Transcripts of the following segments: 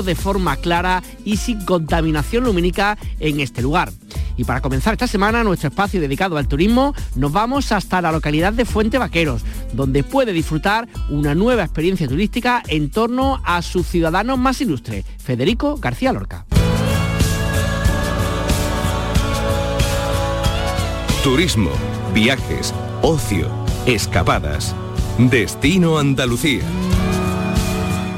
de forma clara y sin contaminación lumínica en este lugar. Y para comenzar esta semana nuestro espacio dedicado al turismo, nos vamos hasta la localidad de Fuente Vaqueros, donde puede disfrutar una nueva experiencia turística en torno a su ciudadano más ilustre, Federico García Lorca. Turismo, viajes, ocio, escapadas. Destino Andalucía.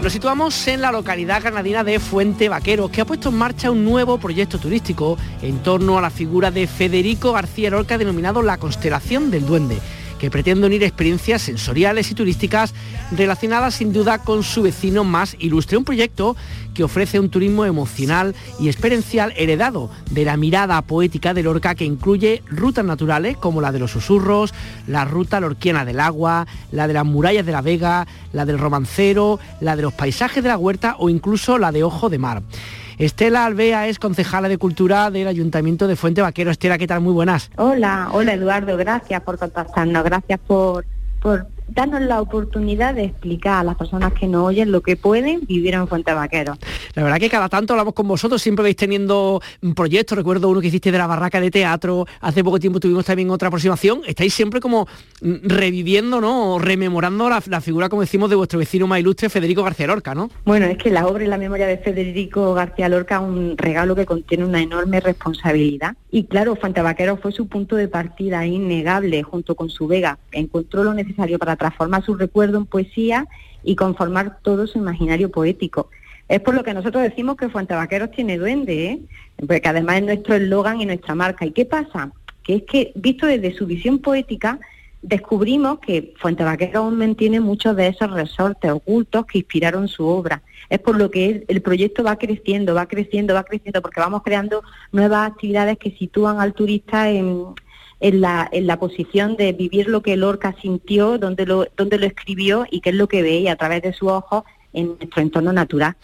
Nos situamos en la localidad granadina de Fuente Vaqueros, que ha puesto en marcha un nuevo proyecto turístico en torno a la figura de Federico García Lorca denominado La Constelación del Duende que pretende unir experiencias sensoriales y turísticas relacionadas sin duda con su vecino más ilustre. Un proyecto que ofrece un turismo emocional y experiencial heredado de la mirada poética de Lorca que incluye rutas naturales como la de los susurros, la ruta lorquiana del agua, la de las murallas de la Vega, la del romancero, la de los paisajes de la huerta o incluso la de Ojo de Mar. Estela Alvea es concejala de Cultura del Ayuntamiento de Fuente Vaquero. Estela, ¿qué tal? Muy buenas. Hola, hola Eduardo, gracias por contactarnos, gracias por, por darnos la oportunidad de explicar a las personas que no oyen lo que pueden vivir en Fuente Vaquero. La verdad que cada tanto hablamos con vosotros, siempre vais teniendo proyectos, recuerdo uno que hiciste de la barraca de teatro, hace poco tiempo tuvimos también otra aproximación, estáis siempre como reviviendo, ¿no? O rememorando la, figura, como decimos, de vuestro vecino más ilustre, Federico García Lorca, ¿no? Bueno, es que la obra y la memoria de Federico García Lorca es un regalo que contiene una enorme responsabilidad. Y claro, Fuente Vaquero fue su punto de partida innegable junto con su Vega. Encontró lo necesario para transformar su recuerdo en poesía y conformar todo su imaginario poético. Es por lo que nosotros decimos que Fuentevaqueros tiene duende, ¿eh? porque además es nuestro eslogan y nuestra marca. ¿Y qué pasa? Que es que, visto desde su visión poética, descubrimos que Fuentevaqueros aún mantiene muchos de esos resortes ocultos que inspiraron su obra. Es por lo que el proyecto va creciendo, va creciendo, va creciendo, porque vamos creando nuevas actividades que sitúan al turista en, en la, en la posición de vivir lo que Lorca sintió, donde lo, donde lo escribió y qué es lo que veía a través de sus ojos en nuestro entorno natural.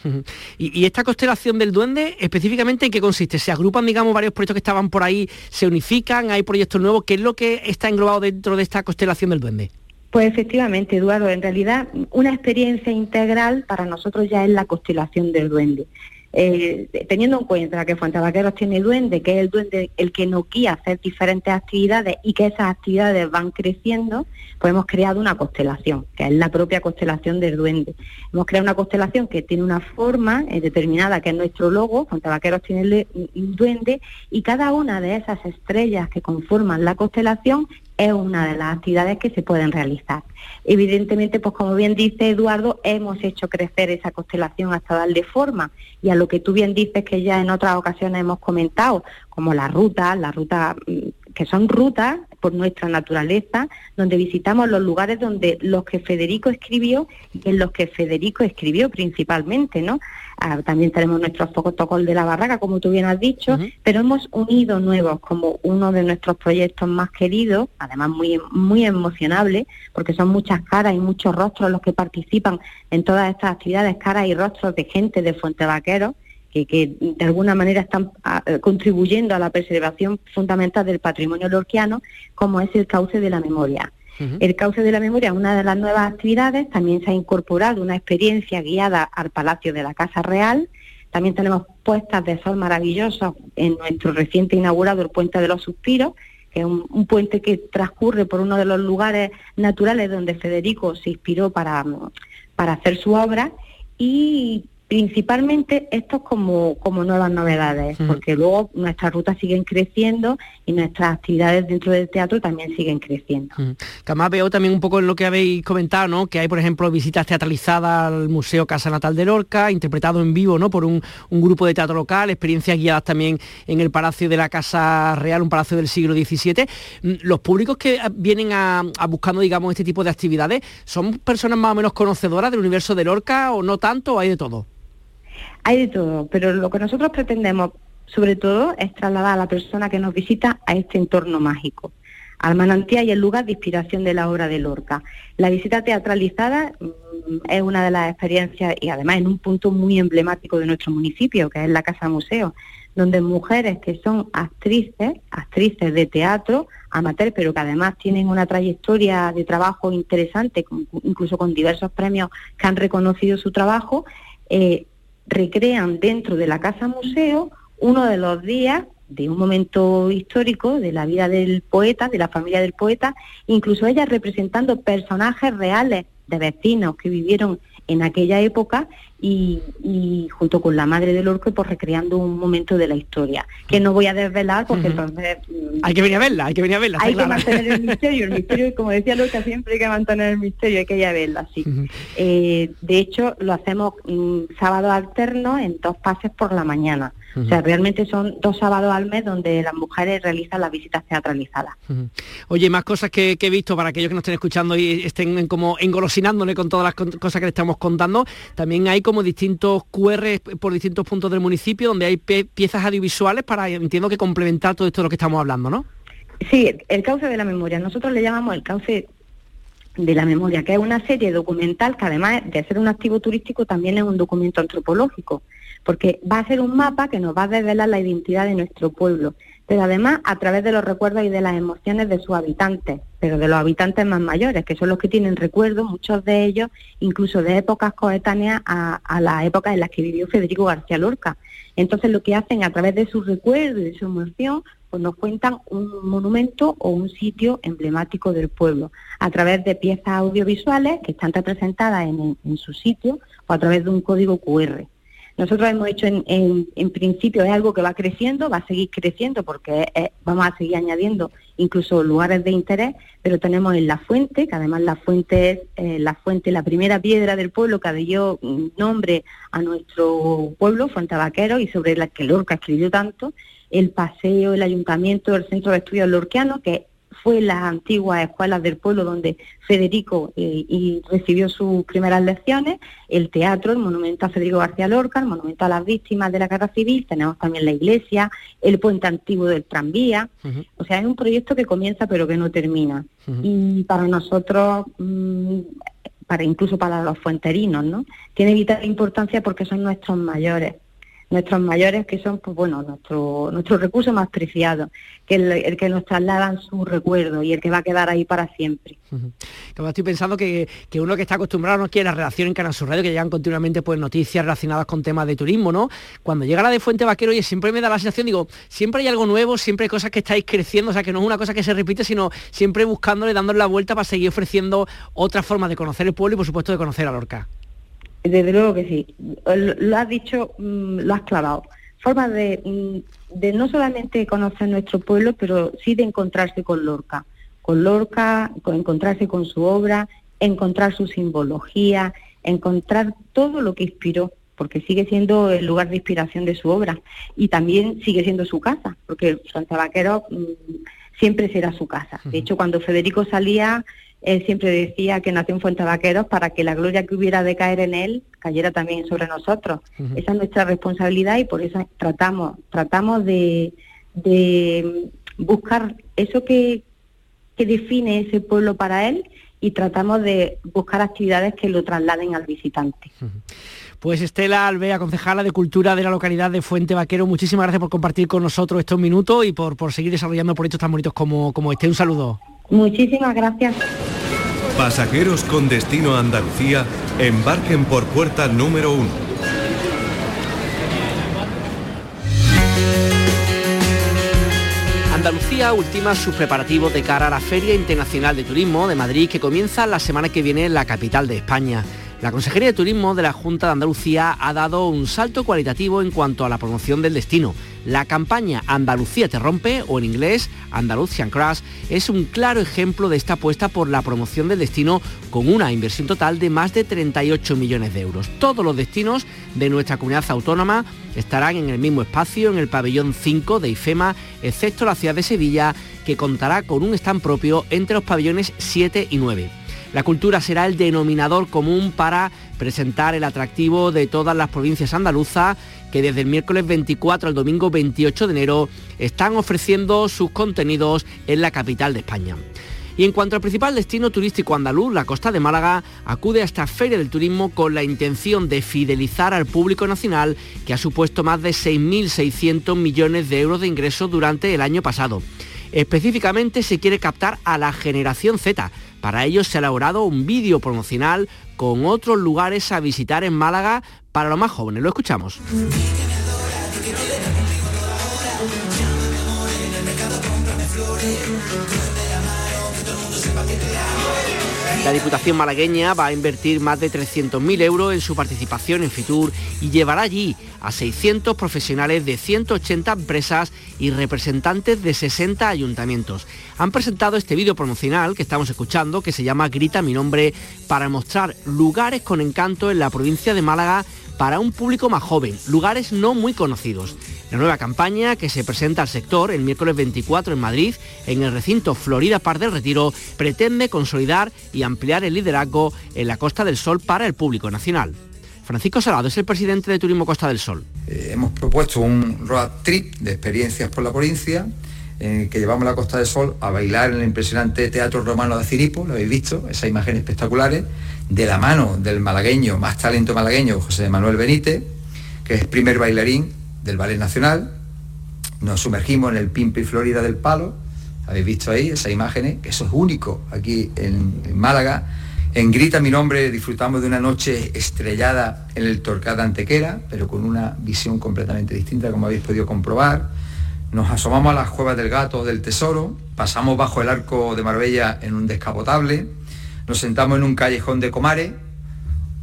¿Y, esta constelación del duende, específicamente en qué consiste? ¿Se agrupan, digamos, varios proyectos que estaban por ahí, se unifican, hay proyectos nuevos? ¿Qué es lo que está englobado dentro de esta constelación del duende? Pues efectivamente, Eduardo, en realidad una experiencia integral para nosotros ya es la constelación del duende. Eh, teniendo en cuenta que Fuentevaqueros tiene duende, que es el duende el que nos guía hacer diferentes actividades y que esas actividades van creciendo, pues hemos creado una constelación, que es la propia constelación del duende. Hemos creado una constelación que tiene una forma eh, determinada, que es nuestro logo, Fuentevaqueros tiene el duende, y cada una de esas estrellas que conforman la constelación es una de las actividades que se pueden realizar. Evidentemente, pues como bien dice Eduardo, hemos hecho crecer esa constelación hasta darle forma y a lo que tú bien dices que ya en otras ocasiones hemos comentado, como la ruta, la ruta mm, que son rutas por nuestra naturaleza, donde visitamos los lugares donde los que Federico escribió y en los que Federico escribió principalmente, ¿no? Ah, también tenemos nuestros protocolos de la barraca, como tú bien has dicho, pero hemos unido nuevos como uno de nuestros proyectos más queridos, además muy, muy emocionable, porque son muchas caras y muchos rostros los que participan en todas estas actividades, caras y rostros de gente de Fuente Vaqueros, que, que, de alguna manera están ah, contribuyendo a la preservación fundamental del patrimonio lorquiano, como es el cauce de la memoria. El cauce de la memoria, una de las nuevas actividades, también se ha incorporado una experiencia guiada al Palacio de la Casa Real. También tenemos puestas de sol maravillosos en nuestro reciente inaugurado el Puente de los Suspiros, que es un, un, puente que transcurre por uno de los lugares naturales donde Federico se inspiró para, para hacer su obra. Y Principalmente esto como, como nuevas novedades, porque luego nuestras rutas siguen creciendo y nuestras actividades dentro del teatro también siguen creciendo. Que además veo también un poco en lo que habéis comentado, ¿no? que hay, por ejemplo, visitas teatralizadas al Museo Casa Natal de Lorca, interpretado en vivo ¿no? por un, grupo de teatro local, experiencias guiadas también en el Palacio de la Casa Real, un palacio del siglo XVII. Mm, los públicos que vienen a, a buscando, digamos, este tipo de actividades, ¿son personas más o menos conocedoras del universo de Lorca o no tanto o hay de todo? Hay de todo, pero lo que nosotros pretendemos, sobre todo, es trasladar a la persona que nos visita a este entorno mágico, al manantial y el lugar de inspiración de la obra de Lorca. La visita teatralizada mm, es una de las experiencias y además en un punto muy emblemático de nuestro municipio, que es la Casa Museo, donde mujeres que son actrices, actrices de teatro, amateur, pero que además tienen una trayectoria de trabajo interesante, incluso con diversos premios que han reconocido su trabajo, eh, recrean dentro de la casa museo uno de los días de un momento histórico de la vida del poeta, de la familia del poeta, incluso ellas representando personajes reales de vecinos que vivieron en aquella época y, junto con la madre del orco pues recreando un momento de la historia que no voy a desvelar porque entonces mm, hay que venir a verla hay que venir a verla hay que mantener el misterio el misterio como decía Lorca siempre hay que mantener el misterio hay que ir a verla sí. Eh, de hecho lo hacemos mm, sábado alterno en dos pases por la mañana. O sea, realmente son dos sábados al mes donde las mujeres realizan las visitas teatralizadas. Oye, más cosas que, he visto para aquellos que nos estén escuchando y estén como engolosinándole con todas las cosas que le estamos contando, también hay como distintos QR por distintos puntos del municipio donde hay piezas audiovisuales para, entiendo que complementar todo esto de lo que estamos hablando, ¿no? Sí, el cauce de la memoria. Nosotros le llamamos el cauce de la memoria, que es una serie documental que además de ser un activo turístico también es un documento antropológico porque va a ser un mapa que nos va a desvelar la identidad de nuestro pueblo, pero además a través de los recuerdos y de las emociones de sus habitantes, pero de los habitantes más mayores, que son los que tienen recuerdos, muchos de ellos incluso de épocas coetáneas a, a las épocas en las que vivió Federico García Lorca. Entonces lo que hacen a través de sus recuerdos y de su emoción, pues nos cuentan un monumento o un sitio emblemático del pueblo, a través de piezas audiovisuales que están representadas en, en su sitio o a través de un código QR. Nosotros hemos hecho en, principio, es algo que va creciendo, va a seguir creciendo porque vamos a seguir añadiendo incluso lugares de interés, pero tenemos en La Fuente, que además La Fuente es eh, la fuente, la primera piedra del pueblo que dio nombre a nuestro pueblo, Fuente Vaquero, y sobre la que Lorca escribió tanto, el paseo, el ayuntamiento, el centro de estudios lorquianos, que fue las antiguas escuelas del pueblo donde Federico eh, y recibió sus primeras lecciones, el teatro, el monumento a Federico García Lorca, el monumento a las víctimas de la guerra civil, tenemos también la iglesia, el puente antiguo del tranvía, o sea, es un proyecto que comienza pero que no termina. Y para nosotros, mm, para incluso para los fuenterinos, ¿no? Tiene vital importancia porque son nuestros mayores nuestros mayores que son pues bueno nuestro nuestro recurso más preciado que el, que nos trasladan su recuerdo y el que va a quedar ahí para siempre. Estoy pensando que, uno que está acostumbrado no quiere la redacción en Canal Sur Radio que llegan continuamente pues noticias relacionadas con temas de turismo no cuando llega la de Fuente Vaquero y siempre me da la sensación digo siempre hay algo nuevo siempre hay cosas que estáis creciendo o sea que no es una cosa que se repite sino siempre buscándole dándole la vuelta para seguir ofreciendo otra forma de conocer el pueblo y por supuesto de conocer a Lorca desde luego que sí. Lo has dicho, mm, lo has clavado. Forma de, mm, de no solamente conocer nuestro pueblo, pero sí de encontrarse con Lorca. Con Lorca, con encontrarse con su obra, encontrar su simbología, encontrar todo lo que inspiró, porque sigue siendo el lugar de inspiración de su obra. Y también sigue siendo su casa, porque Santa Vaquero mm, siempre será su casa. De hecho, cuando Federico salía él siempre decía que nació en Fuente Vaqueros para que la gloria que hubiera de caer en él cayera también sobre nosotros. Esa es nuestra responsabilidad y por eso tratamos, tratamos de, buscar eso que, define ese pueblo para él y tratamos de buscar actividades que lo trasladen al visitante. Pues Estela Alvea, concejala de Cultura de la localidad de Fuente Vaquero, muchísimas gracias por compartir con nosotros estos minutos y por, por seguir desarrollando proyectos tan bonitos como, como este. Un saludo. Muchísimas gracias. Pasajeros con destino a Andalucía, embarquen por puerta número uno. Andalucía ultima sus preparativos de cara a la Feria Internacional de Turismo de Madrid que comienza la semana que viene en la capital de España. La Consejería de Turismo de la Junta de Andalucía ha dado un salto cualitativo en cuanto a la promoción del destino. La campaña Andalucía te rompe, o en inglés Andalusian Crash, es un claro ejemplo de esta apuesta por la promoción del destino con una inversión total de más de 38 millones de euros. Todos los destinos de nuestra comunidad autónoma estarán en el mismo espacio, en el pabellón 5 de IFEMA, excepto la ciudad de Sevilla, que contará con un stand propio entre los pabellones 7 y 9. La cultura será el denominador común para presentar el atractivo de todas las provincias andaluzas que desde el miércoles 24 al domingo 28 de enero están ofreciendo sus contenidos en la capital de España. Y en cuanto al principal destino turístico andaluz, la costa de Málaga acude a esta feria del turismo con la intención de fidelizar al público nacional que ha supuesto más de 6.600 millones de euros de ingresos durante el año pasado. Específicamente se quiere captar a la generación Z. Para ello se ha elaborado un vídeo promocional con otros lugares a visitar en Málaga para los más jóvenes. Lo escuchamos. La Diputación malagueña va a invertir más de 300.000 euros en su participación en Fitur y llevará allí a 600 profesionales de 180 empresas y representantes de 60 ayuntamientos. Han presentado este vídeo promocional que estamos escuchando, que se llama Grita mi nombre, para mostrar lugares con encanto en la provincia de Málaga para un público más joven, lugares no muy conocidos. La nueva campaña que se presenta al sector el miércoles 24 en Madrid, en el recinto Florida Par del Retiro, pretende consolidar y ampliar el liderazgo en la Costa del Sol para el público nacional. Francisco Salado es el presidente de Turismo Costa del Sol. Eh, hemos propuesto un road trip de experiencias por la provincia en que llevamos la Costa del Sol a bailar en el impresionante Teatro Romano de Ciripo, lo habéis visto, esas imágenes espectaculares, de la mano del malagueño, más talento malagueño, José Manuel Benítez, que es primer bailarín del Ballet Nacional, nos sumergimos en el Pimpi Florida del Palo, habéis visto ahí esas imágenes, que eso es único aquí en, Málaga. En Grita mi nombre disfrutamos de una noche estrellada en el Torcada Antequera, pero con una visión completamente distinta, como habéis podido comprobar. Nos asomamos a las cuevas del gato del tesoro, pasamos bajo el arco de Marbella en un descapotable, nos sentamos en un callejón de Comare,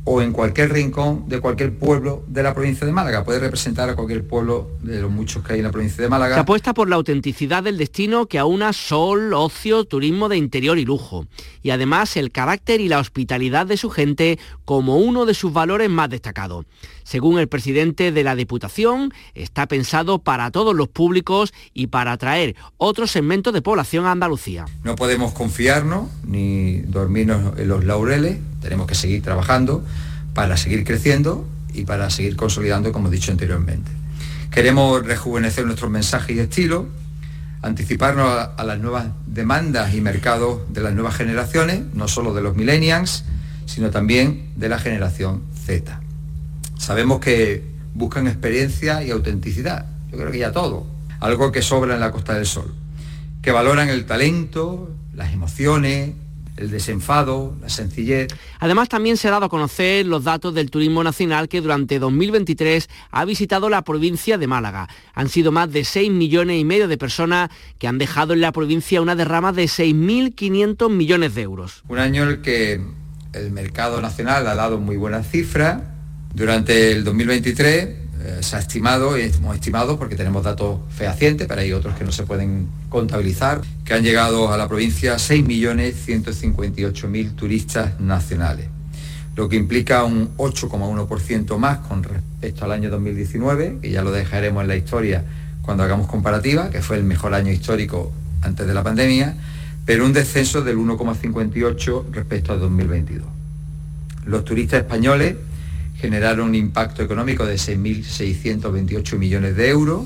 o en cualquier rincón de cualquier pueblo de la provincia de Málaga. Puede representar a cualquier pueblo de los muchos que hay en la provincia de Málaga. Se apuesta por la autenticidad del destino que aúna sol, ocio, turismo de interior y lujo. Y además el carácter y la hospitalidad de su gente como uno de sus valores más destacados. Según el presidente de la Diputación, está pensado para todos los públicos y para atraer otros segmentos de población a Andalucía. No podemos confiarnos ni dormirnos en los laureles, tenemos que seguir trabajando para seguir creciendo y para seguir consolidando, como he dicho anteriormente. Queremos rejuvenecer nuestros mensajes y estilo, anticiparnos a, a, las nuevas demandas y mercados de las nuevas generaciones, no solo de los millennials, sino también de la generación Z. Sabemos que buscan experiencia y autenticidad. Yo creo que ya todo. Algo que sobra en la Costa del Sol. Que valoran el talento, las emociones, el desenfado, la sencillez. Además, también se ha dado a conocer los datos del turismo nacional que durante 2023 ha visitado la provincia de Málaga. Han sido más de 6 millones y medio de personas que han dejado en la provincia una derrama de 6.500 millones de euros. Un año en el que el mercado nacional ha dado muy buenas cifras, durante el 2023 eh, se ha estimado, y hemos estimado porque tenemos datos fehacientes, pero hay otros que no se pueden contabilizar, que han llegado a la provincia 6.158.000 turistas nacionales, lo que implica un 8,1% más con respecto al año 2019, que ya lo dejaremos en la historia cuando hagamos comparativa, que fue el mejor año histórico antes de la pandemia, pero un descenso del 1,58 respecto al 2022. Los turistas españoles generaron un impacto económico de 6.628 millones de euros.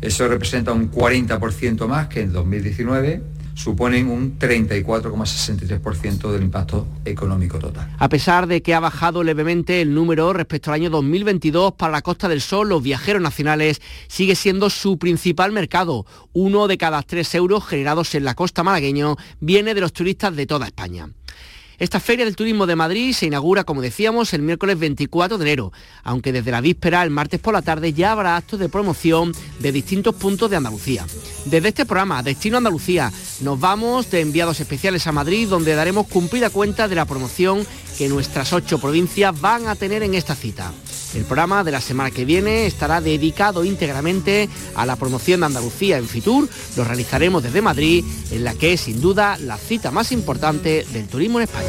Eso representa un 40% más que en 2019 suponen un 34,63% del impacto económico total. A pesar de que ha bajado levemente el número respecto al año 2022 para la Costa del Sol, los viajeros nacionales sigue siendo su principal mercado. Uno de cada tres euros generados en la costa malagueño viene de los turistas de toda España. Esta Feria del Turismo de Madrid se inaugura, como decíamos, el miércoles 24 de enero, aunque desde la víspera, el martes por la tarde, ya habrá actos de promoción de distintos puntos de Andalucía. Desde este programa, Destino Andalucía, nos vamos de enviados especiales a Madrid, donde daremos cumplida cuenta de la promoción que nuestras ocho provincias van a tener en esta cita. El programa de la semana que viene estará dedicado íntegramente a la promoción de Andalucía en Fitur. Lo realizaremos desde Madrid, en la que es sin duda la cita más importante del turismo en España.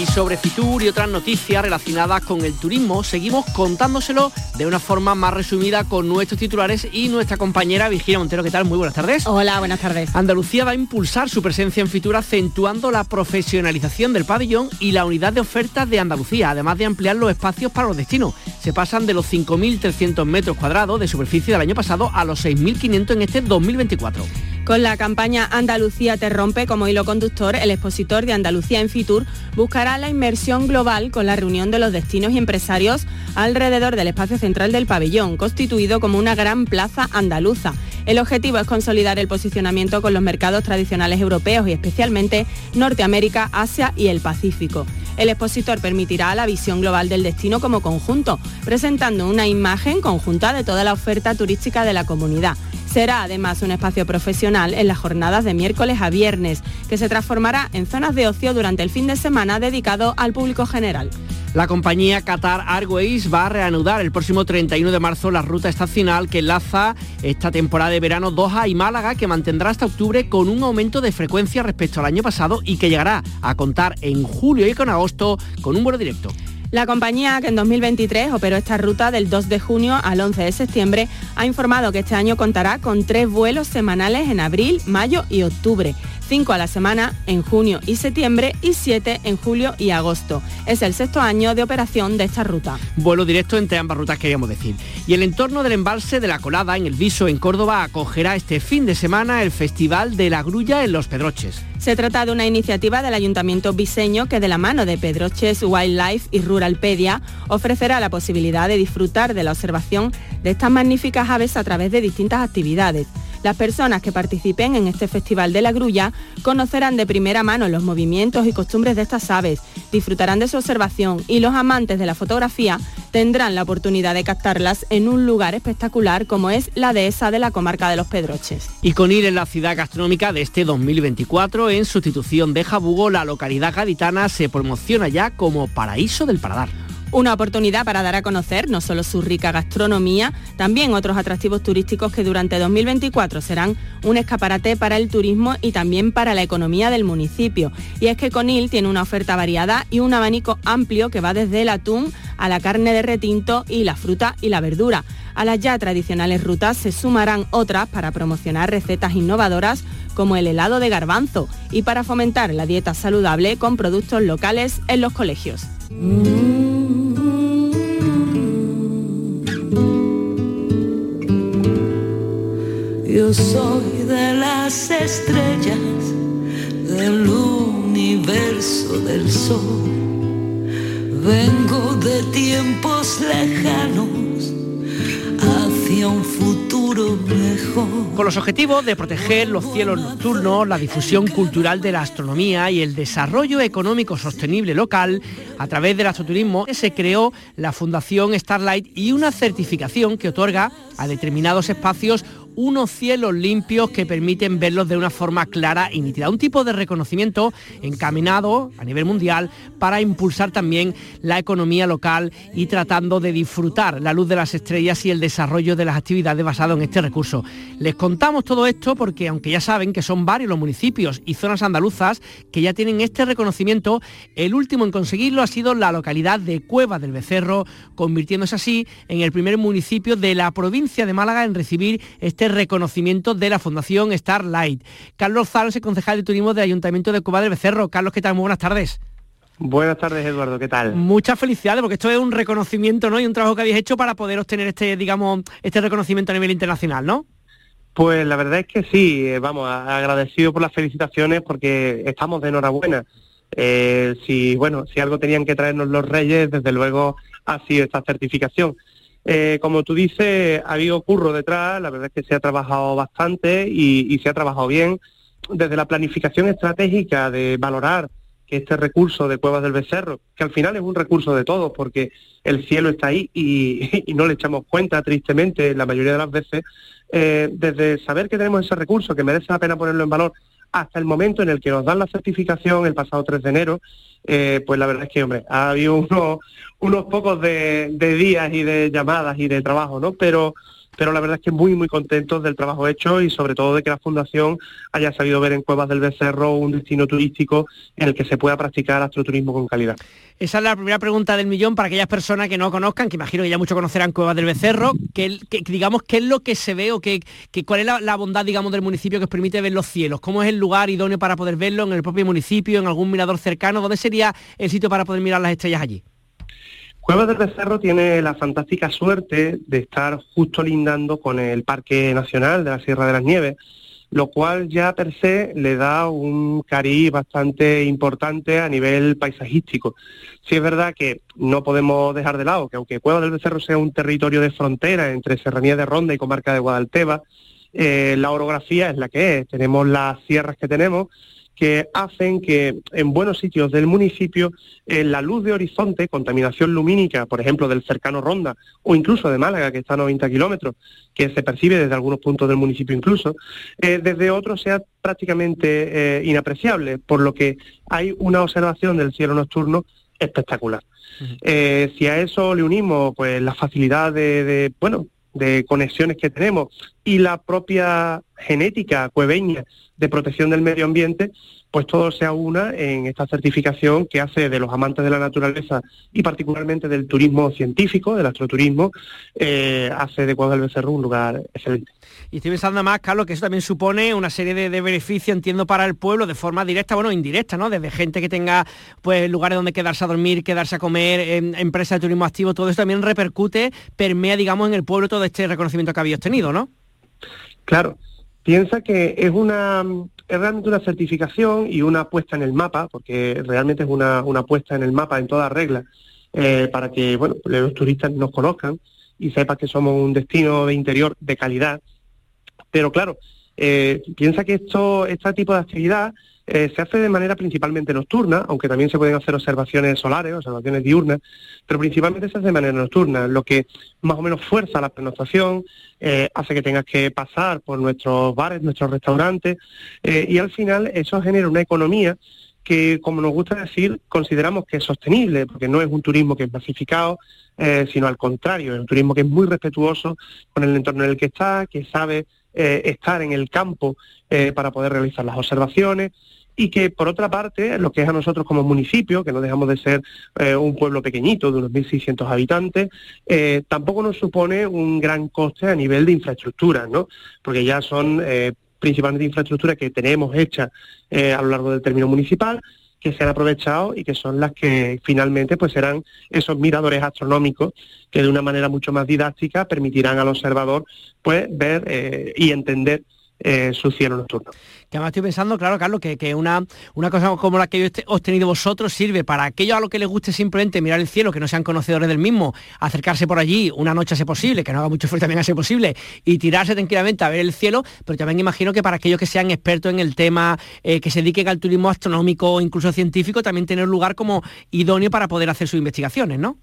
Y sobre Fitur y otras noticias relacionadas con el turismo, seguimos contándoselo de una forma más resumida con nuestros titulares y nuestra compañera Virginia Montero. ¿Qué tal? Muy buenas tardes. Hola, buenas tardes. Andalucía va a impulsar su presencia en Fitur acentuando la profesionalización del pabellón y la unidad de ofertas de Andalucía, además de ampliar los espacios para los destinos. Se pasan de los 5.300 metros cuadrados de superficie del año pasado a los 6.500 en este 2024. Con la campaña Andalucía te rompe como hilo conductor, el expositor de Andalucía en Fitur buscará la inmersión global con la reunión de los destinos y empresarios alrededor del espacio central del pabellón, constituido como una gran plaza andaluza. El objetivo es consolidar el posicionamiento con los mercados tradicionales europeos y especialmente Norteamérica, Asia y el Pacífico. El expositor permitirá la visión global del destino como conjunto, presentando una imagen conjunta de toda la oferta turística de la comunidad. Será además un espacio profesional en las jornadas de miércoles a viernes, que se transformará en zonas de ocio durante el fin de semana dedicado al público general. La compañía Qatar Airways va a reanudar el próximo 31 de marzo la ruta estacional que enlaza esta temporada de verano Doha y Málaga, que mantendrá hasta octubre con un aumento de frecuencia respecto al año pasado y que llegará a contar en julio y con agosto con un vuelo directo. La compañía que en 2023 operó esta ruta del 2 de junio al 11 de septiembre ha informado que este año contará con tres vuelos semanales en abril, mayo y octubre. 5 a la semana en junio y septiembre y 7 en julio y agosto. Es el sexto año de operación de esta ruta. Vuelo directo entre ambas rutas queríamos decir. Y el entorno del embalse de la Colada en el Viso en Córdoba acogerá este fin de semana el Festival de la Grulla en Los Pedroches. Se trata de una iniciativa del Ayuntamiento Viseño que de la mano de Pedroches Wildlife y Ruralpedia ofrecerá la posibilidad de disfrutar de la observación de estas magníficas aves a través de distintas actividades. Las personas que participen en este Festival de la Grulla conocerán de primera mano los movimientos y costumbres de estas aves, disfrutarán de su observación y los amantes de la fotografía tendrán la oportunidad de captarlas en un lugar espectacular como es la dehesa de la comarca de los Pedroches. Y con ir en la ciudad gastronómica de este 2024, en sustitución de Jabugo, la localidad gaditana se promociona ya como paraíso del paladar. Una oportunidad para dar a conocer no solo su rica gastronomía, también otros atractivos turísticos que durante 2024 serán un escaparate para el turismo y también para la economía del municipio. Y es que Conil tiene una oferta variada y un abanico amplio que va desde el atún a la carne de retinto y la fruta y la verdura. A las ya tradicionales rutas se sumarán otras para promocionar recetas innovadoras como el helado de garbanzo y para fomentar la dieta saludable con productos locales en los colegios. Yo soy de las estrellas del universo del sol. Vengo de tiempos lejanos hacia un futuro Con los objetivos de proteger los cielos nocturnos, la difusión cultural de la astronomía y el desarrollo económico sostenible local, a través del astroturismo se creó la Fundación Starlight y una certificación que otorga a determinados espacios unos cielos limpios que permiten verlos de una forma clara y nítida. Un tipo de reconocimiento encaminado a nivel mundial para impulsar también la economía local y tratando de disfrutar la luz de las estrellas y el desarrollo de las actividades basado en este recurso. Les contamos todo esto porque aunque ya saben que son varios los municipios y zonas andaluzas que ya tienen este reconocimiento, el último en conseguirlo ha sido la localidad de Cueva del Becerro, convirtiéndose así en el primer municipio de la provincia de Málaga en recibir este reconocimiento de la Fundación Starlight. Carlos Zalos, el concejal de turismo del Ayuntamiento de Cuba del Becerro. Carlos, ¿qué tal? Muy buenas tardes. Buenas tardes, Eduardo, ¿qué tal? Muchas felicidades, porque esto es un reconocimiento, ¿no? Y un trabajo que habéis hecho para poder obtener este, digamos, este reconocimiento a nivel internacional, ¿no? Pues la verdad es que sí, eh, vamos, agradecido por las felicitaciones porque estamos de enhorabuena. Eh, si, bueno, si algo tenían que traernos los reyes, desde luego ha sido esta certificación. Eh, como tú dices, ha habido curro detrás, la verdad es que se ha trabajado bastante y, se ha trabajado bien. Desde la planificación estratégica de valorar que este recurso de Cuevas del Becerro, que al final es un recurso de todos, porque el cielo está ahí y, no le echamos cuenta, tristemente, la mayoría de las veces, eh, desde saber que tenemos ese recurso, que merece la pena ponerlo en valor, hasta el momento en el que nos dan la certificación el pasado 3 de enero, eh, pues la verdad es que, hombre, ha habido unos, unos pocos de, días y de llamadas y de trabajo, ¿no? Pero, pero la verdad es que muy, muy contentos del trabajo hecho y sobre todo de que la Fundación haya sabido ver en Cuevas del Becerro un destino turístico en el que se pueda practicar astroturismo con calidad. Esa es la primera pregunta del millón para aquellas personas que no conozcan, que imagino que ya muchos conocerán Cuevas del Becerro, que, digamos, ¿qué es lo que se ve o que, cuál es la, la, bondad, digamos, del municipio que os permite ver los cielos? ¿Cómo es el lugar idóneo para poder verlo en el propio municipio, en algún mirador cercano? ¿Dónde sería el sitio para poder mirar las estrellas allí? Cuevas del Becerro tiene la fantástica suerte de estar justo lindando con el Parque Nacional de la Sierra de las Nieves, lo cual ya per se le da un cariz bastante importante a nivel paisajístico. Sí es verdad que no podemos dejar de lado que aunque Cuevas del Becerro sea un territorio de frontera entre Serranía de Ronda y comarca de Guadalteba, eh, la orografía es la que es. Tenemos las sierras que tenemos, que hacen que en buenos sitios del municipio eh, la luz de horizonte, contaminación lumínica, por ejemplo, del cercano Ronda o incluso de Málaga, que está a 90 kilómetros, que se percibe desde algunos puntos del municipio incluso, eh, desde otros sea prácticamente eh, inapreciable, por lo que hay una observación del cielo nocturno espectacular. si a eso le unimos pues la facilidad de bueno de conexiones que tenemos y la propia genética cueveña de protección del medio ambiente, pues todo se aúna en esta certificación que hace de los amantes de la naturaleza y particularmente del turismo científico, del astroturismo, eh, hace de Cuadro del Becerro un lugar excelente. Y estoy pensando más, Carlos, que eso también supone una serie de, beneficios, entiendo, para el pueblo de forma directa, bueno, indirecta, ¿no? Desde gente que tenga pues lugares donde quedarse a dormir, quedarse a comer, em, empresas de turismo activo, todo eso también repercute, permea, digamos, en el pueblo todo este reconocimiento que habéis obtenido, ¿no? Claro, piensa que es una es realmente una certificación y una puesta en el mapa, porque realmente es una, una puesta en el mapa en todas reglas, eh, para que bueno, los turistas nos conozcan y sepan que somos un destino de interior de calidad. Pero claro, eh, piensa que esto, este tipo de actividad eh, se hace de manera principalmente nocturna, aunque también se pueden hacer observaciones solares, observaciones diurnas, pero principalmente se hace de manera nocturna, lo que más o menos fuerza la pernoctación, eh, hace que tengas que pasar por nuestros bares, nuestros restaurantes, y al final eso genera una economía que, como nos gusta decir, consideramos que es sostenible, porque no es un turismo que es masificado, sino al contrario, es un turismo que es muy respetuoso con el entorno en el que está, que sabe estar en el campo para poder realizar las observaciones, y que por otra parte, lo que es a nosotros como municipio, que no dejamos de ser eh, un pueblo pequeñito de unos 1.600 habitantes, eh, tampoco nos supone un gran coste a nivel de infraestructura, ¿no? Porque ya son eh, principalmente infraestructuras que tenemos hechas a lo largo del término municipal, que se han aprovechado y que son las que finalmente pues serán esos miradores astronómicos que de una manera mucho más didáctica permitirán al observador pues ver y entender eh, su cielo nocturno. Que además estoy pensando, claro, Carlos, que, una, una cosa como la que os tenido vosotros sirve para aquellos a los que les guste simplemente mirar el cielo, que no sean conocedores del mismo, acercarse por allí una noche a ser posible, que no haga mucho frío también a ser posible, y tirarse tranquilamente a ver el cielo, pero también imagino que para aquellos que sean expertos en el tema, eh, que se dediquen al turismo astronómico o incluso científico, también tener un lugar como idóneo para poder hacer sus investigaciones, ¿no?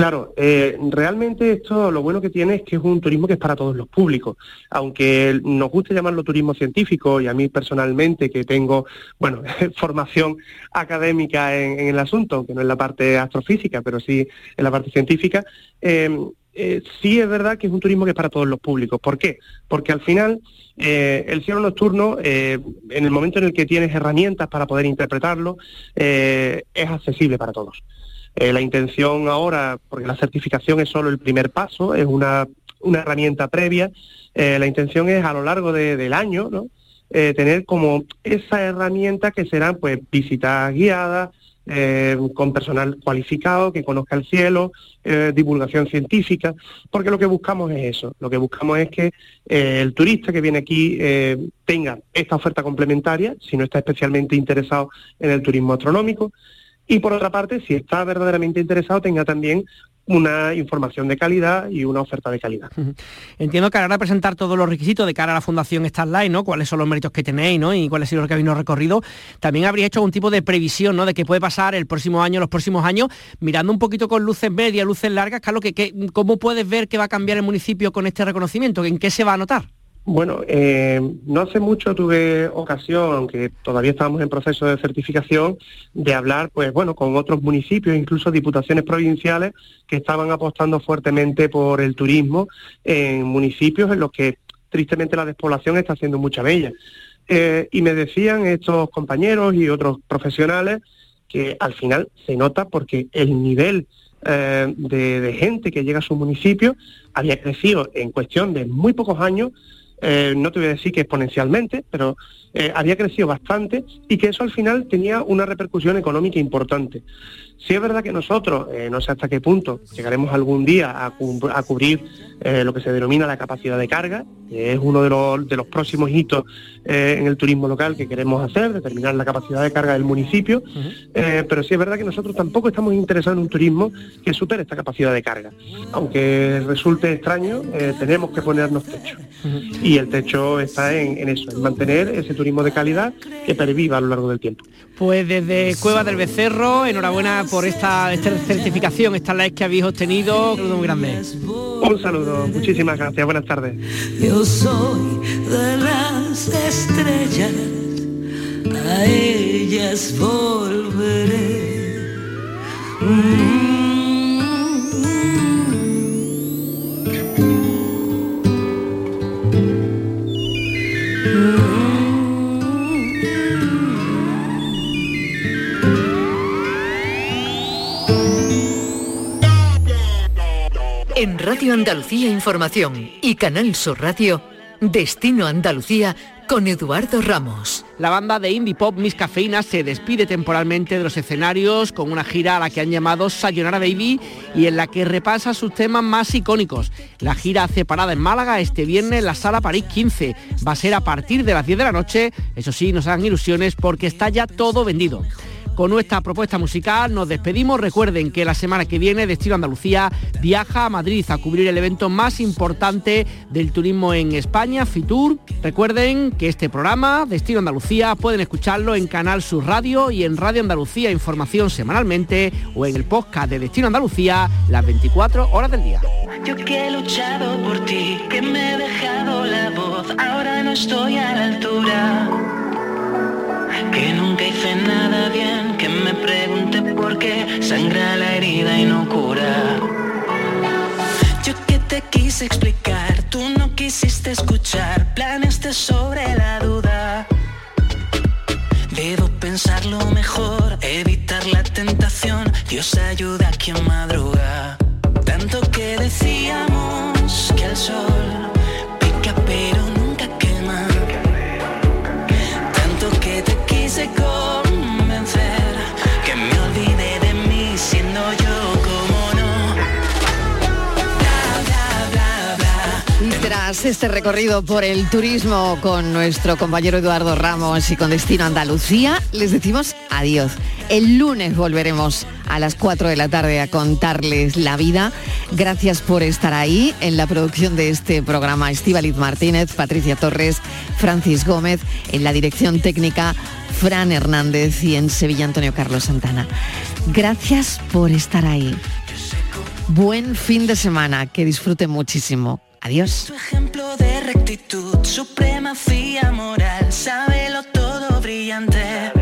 Claro, eh, realmente esto lo bueno que tiene es que es un turismo que es para todos los públicos. Aunque nos guste llamarlo turismo científico y a mí personalmente que tengo, bueno, formación académica en, el asunto, que no en la parte astrofísica, pero sí en la parte científica, em, eh, sí es verdad que es un turismo que es para todos los públicos. ¿Por qué? Porque al final eh, el cielo nocturno, en el momento en el que tienes herramientas para poder interpretarlo, es accesible para todos. Eh, la intención ahora, porque la certificación es solo el primer paso, es una, herramienta previa, eh, la intención es a lo largo del año. Eh, tener como esa herramienta que serán pues visitas guiadas, con personal cualificado que conozca el cielo, divulgación científica, porque lo que buscamos es eso, lo que buscamos es que el turista que viene aquí tenga esta oferta complementaria, si no está especialmente interesado en el turismo astronómico, y por otra parte, si está verdaderamente interesado, tenga también una información de calidad y una oferta de calidad. Entiendo que ahora presentar todos los requisitos de cara a la Fundación Starlight, ¿no? Cuáles son los méritos que tenéis, ¿no? Y cuál ha sido el camino recorrido. También habría hecho algún tipo de previsión, ¿no? De qué puede pasar el próximo año, los próximos años, mirando un poquito con luces medias, luces largas, Carlos, que, ¿cómo puedes ver que va a cambiar el municipio con este reconocimiento? ¿En qué se va a notar? Bueno, eh, no hace mucho tuve ocasión, aunque todavía estamos en proceso de certificación, de hablar, pues bueno, con otros municipios, incluso diputaciones provinciales, que estaban apostando fuertemente por el turismo en municipios en los que tristemente la despoblación está haciendo mucha bella. Eh, y me decían estos compañeros y otros profesionales que al final se nota porque el nivel eh, de, gente que llega a su municipio había crecido en cuestión de muy pocos años, eh, no te voy a decir que exponencialmente, pero había crecido bastante y que eso al final tenía una repercusión económica importante. Sí es verdad que nosotros, no sé hasta qué punto, llegaremos algún día a, cubrir lo que se denomina la capacidad de carga, que es uno de los, de los próximos hitos eh, en el turismo local que queremos hacer, determinar la capacidad de carga del municipio, eh, pero sí es verdad que nosotros tampoco estamos interesados en un turismo que supere esta capacidad de carga. Aunque resulte extraño, eh, tenemos que ponernos techo. Y el techo está en, eso, en mantener ese turismo de calidad que perviva a lo largo del tiempo. Pues desde Cueva del Becerro, enhorabuena por esta, esta certificación, esta la que habéis obtenido, un saludo muy grande. Un saludo, muchísimas gracias, buenas tardes. Yo soy de las estrellas, a ellas volveré. Mm. En Radio Andalucía Información y Canal Sur Radio, Destino Andalucía con Eduardo Ramos. La banda de indie pop Miss Cafeína se despide temporalmente de los escenarios con una gira a la que han llamado Sayonara Baby y en la que repasa sus temas más icónicos. La gira hace parada en Málaga este viernes en la Sala París 15. Va a ser a partir de las 10 de la noche. Eso sí, nos hagan ilusiones porque está ya todo vendido. Con nuestra propuesta musical nos despedimos. Recuerden que la semana que viene Destino Andalucía viaja a Madrid a cubrir el evento más importante del turismo en España, Fitur. Recuerden que este programa, Destino Andalucía, pueden escucharlo en Canal Sur Radio y en Radio Andalucía Información semanalmente o en el podcast de Destino Andalucía las 24 horas del día. Yo que he luchado por ti, que me he dejado la voz, ahora no estoy a la altura que nunca hice nada bien, que me pregunte por qué sangra la herida y no cura. Yo que te quise explicar, tú no quisiste escuchar, planeaste sobre la duda. Debo pensarlo mejor, evitar la tentación, Dios ayuda a quien madruga. Tanto que decíamos que el sol este recorrido por el turismo con nuestro compañero Eduardo Ramos y con Destino Andalucía, les decimos adiós. El lunes volveremos a las 4 de la tarde a contarles la vida. Gracias por estar ahí en la producción de este programa. Estíbaliz Martínez, Patricia Torres, Francis Gómez, en la dirección técnica Fran Hernández y en Sevilla Antonio Carlos Santana. Gracias por estar ahí. Buen fin de semana, que disfruten muchísimo. Adiós. Su ejemplo de rectitud, supremacía moral, sábelo todo brillante.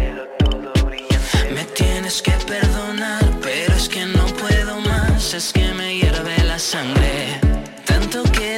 Me tienes que perdonar, pero es que no puedo más, es que me hierve la sangre. Tanto que